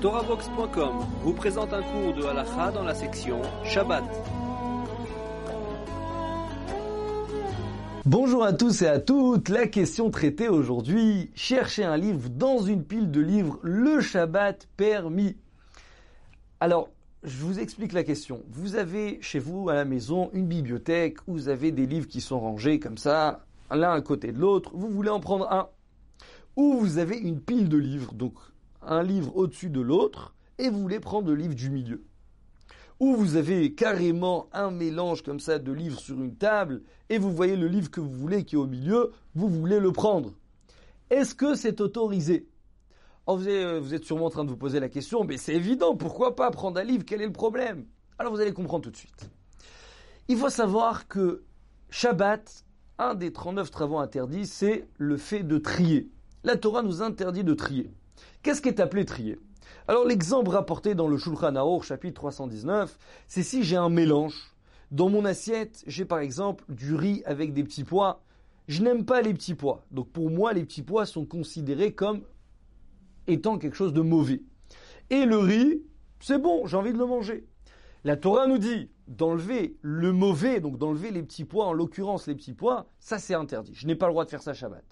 TorahBox.com vous présente un cours de halakha dans la section Shabbat. Bonjour à tous et à toutes. La question traitée aujourd'hui, chercher un livre dans une pile de livres, le Shabbat permis. Alors, je vous explique la question. Vous avez chez vous à la maison une bibliothèque vous avez des livres qui sont rangés comme ça, l'un à côté de l'autre. Vous voulez en prendre un. Ou vous avez une pile de livres, donc un livre au-dessus de l'autre, et vous voulez prendre le livre du milieu. Ou vous avez carrément un mélange comme ça de livres sur une table, et vous voyez le livre que vous voulez qui est au milieu, vous voulez le prendre. Est-ce que c'est autorisé? Vous, êtes, vous êtes sûrement en train de vous poser la question, mais c'est évident, pourquoi pas prendre un livre? Quel est le problème? Alors vous allez comprendre tout de suite. Il faut savoir que Shabbat, un des 39 travaux interdits, c'est le fait de trier. La Torah nous interdit de trier. Qu'est-ce qui est appelé trier? Alors l'exemple rapporté dans le Shulchan Aruch, chapitre 319, c'est si j'ai un mélange. Dans mon assiette, j'ai par exemple du riz avec des petits pois. Je n'aime pas les petits pois. Donc pour moi, les petits pois sont considérés comme étant quelque chose de mauvais. Et le riz, c'est bon, j'ai envie de le manger. La Torah nous dit d'enlever le mauvais, donc d'enlever les petits pois, en l'occurrence les petits pois, ça c'est interdit. Je n'ai pas le droit de faire ça Shabbat.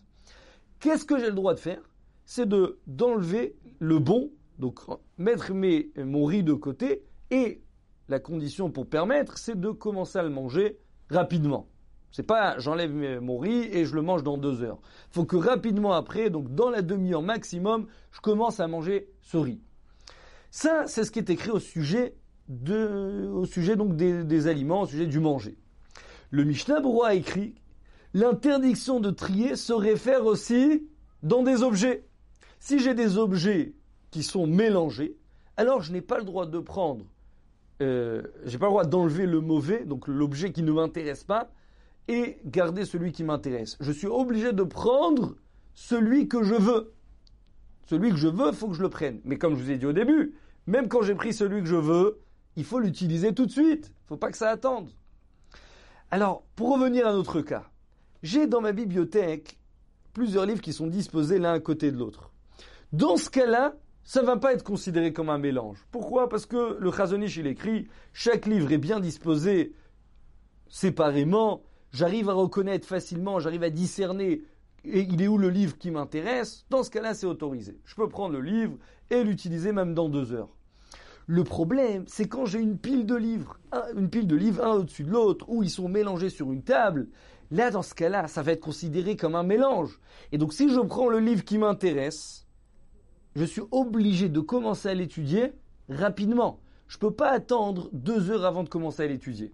Qu'est-ce que j'ai le droit de faire? C'est de d'enlever le bon, donc mettre mes, mon riz de côté, et la condition pour permettre, c'est de commencer à le manger rapidement. C'est pas j'enlève mon riz et je le mange dans deux heures. Faut que rapidement après, donc dans la demi-heure maximum, je commence à manger ce riz. Ça, c'est ce qui est écrit au sujet de, au sujet donc des, des aliments, au sujet du manger. Le Mishnah Berurah a écrit l'interdiction de trier se réfère aussi dans des objets. Si j'ai des objets qui sont mélangés, alors je n'ai pas le droit de prendre, euh, j'ai pas le droit d'enlever le mauvais, donc l'objet qui ne m'intéresse pas, et garder celui qui m'intéresse. Je suis obligé de prendre celui que je veux. Celui que je veux, faut que je le prenne. Mais comme je vous ai dit au début, même quand j'ai pris celui que je veux, il faut l'utiliser tout de suite. Il faut pas que ça attende. Alors, pour revenir à notre cas, j'ai dans ma bibliothèque plusieurs livres qui sont disposés l'un à côté de l'autre. Dans ce cas-là, ça ne va pas être considéré comme un mélange. Pourquoi? Parce que le Chazonish, il écrit, chaque livre est bien disposé séparément, j'arrive à reconnaître facilement, j'arrive à discerner et il est où le livre qui m'intéresse, dans ce cas-là, c'est autorisé. Je peux prendre le livre et l'utiliser même dans deux heures. Le problème, c'est quand j'ai une pile de livres, une pile de livres un au-dessus de l'autre, où ils sont mélangés sur une table. Là, dans ce cas-là, ça va être considéré comme un mélange. Et donc, si je prends le livre qui m'intéresse, je suis obligé de commencer à l'étudier rapidement. Je ne peux pas attendre deux heures avant de commencer à l'étudier.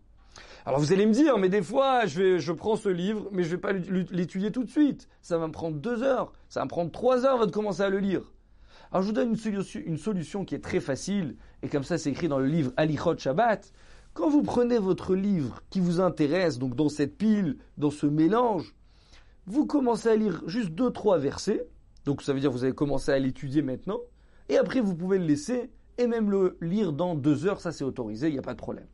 Alors vous allez me dire, mais des fois, je, vais, je prends ce livre, mais je ne vais pas l'étudier tout de suite. Ça va me prendre deux heures, ça va me prendre trois heures avant de commencer à le lire. Alors je vous donne une solution, une solution qui est très facile, et comme ça c'est écrit dans le livre Alichot Shabbat. Quand vous prenez votre livre qui vous intéresse, donc dans cette pile, dans ce mélange, vous commencez à lire juste deux, trois versets, donc ça veut dire que vous allez commencer à l'étudier maintenant, et après vous pouvez le laisser, et même le lire dans deux heures, ça c'est autorisé, il n'y a pas de problème.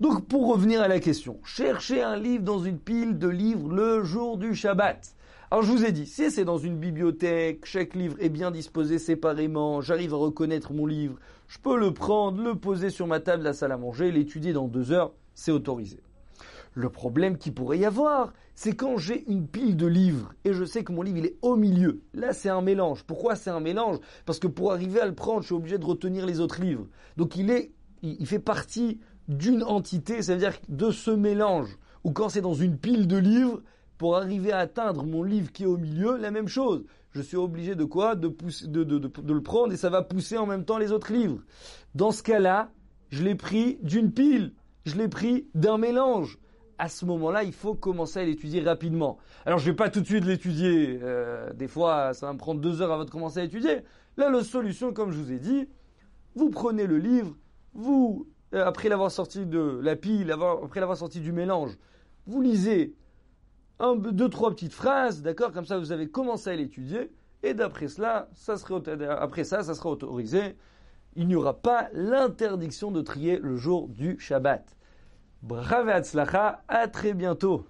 Donc pour revenir à la question, cherchez un livre dans une pile de livres le jour du Shabbat. Alors je vous ai dit, si c'est dans une bibliothèque, chaque livre est bien disposé séparément, j'arrive à reconnaître mon livre, je peux le prendre, le poser sur ma table de la salle à manger, l'étudier dans deux heures, c'est autorisé. Le problème qui pourrait y avoir, c'est quand j'ai une pile de livres et je sais que mon livre il est au milieu. Là, c'est un mélange. Pourquoi c'est un mélange? Parce que pour arriver à le prendre, je suis obligé de retenir les autres livres. Donc il est, il fait partie d'une entité, c'est-à-dire de ce mélange. Ou quand c'est dans une pile de livres, pour arriver à atteindre mon livre qui est au milieu, la même chose. Je suis obligé de quoi? De, pousser, de, de, de, le prendre et ça va pousser en même temps les autres livres. Dans ce cas-là, je l'ai pris d'une pile, je l'ai pris d'un mélange. À ce moment-là, il faut commencer à l'étudier rapidement. Alors, je vais pas tout de suite l'étudier. Euh, des fois, ça va me prendre deux heures avant de commencer à étudier. Là, la solution, comme je vous ai dit, vous prenez le livre, vous euh, après l'avoir sorti de la pile, après l'avoir sorti du mélange, vous lisez deux, trois petites phrases, d'accord Comme ça, vous avez commencé à l'étudier, et d'après cela, après ça, ça sera autorisé. Il n'y aura pas l'interdiction de trier le jour du Shabbat. Bravo à très bientôt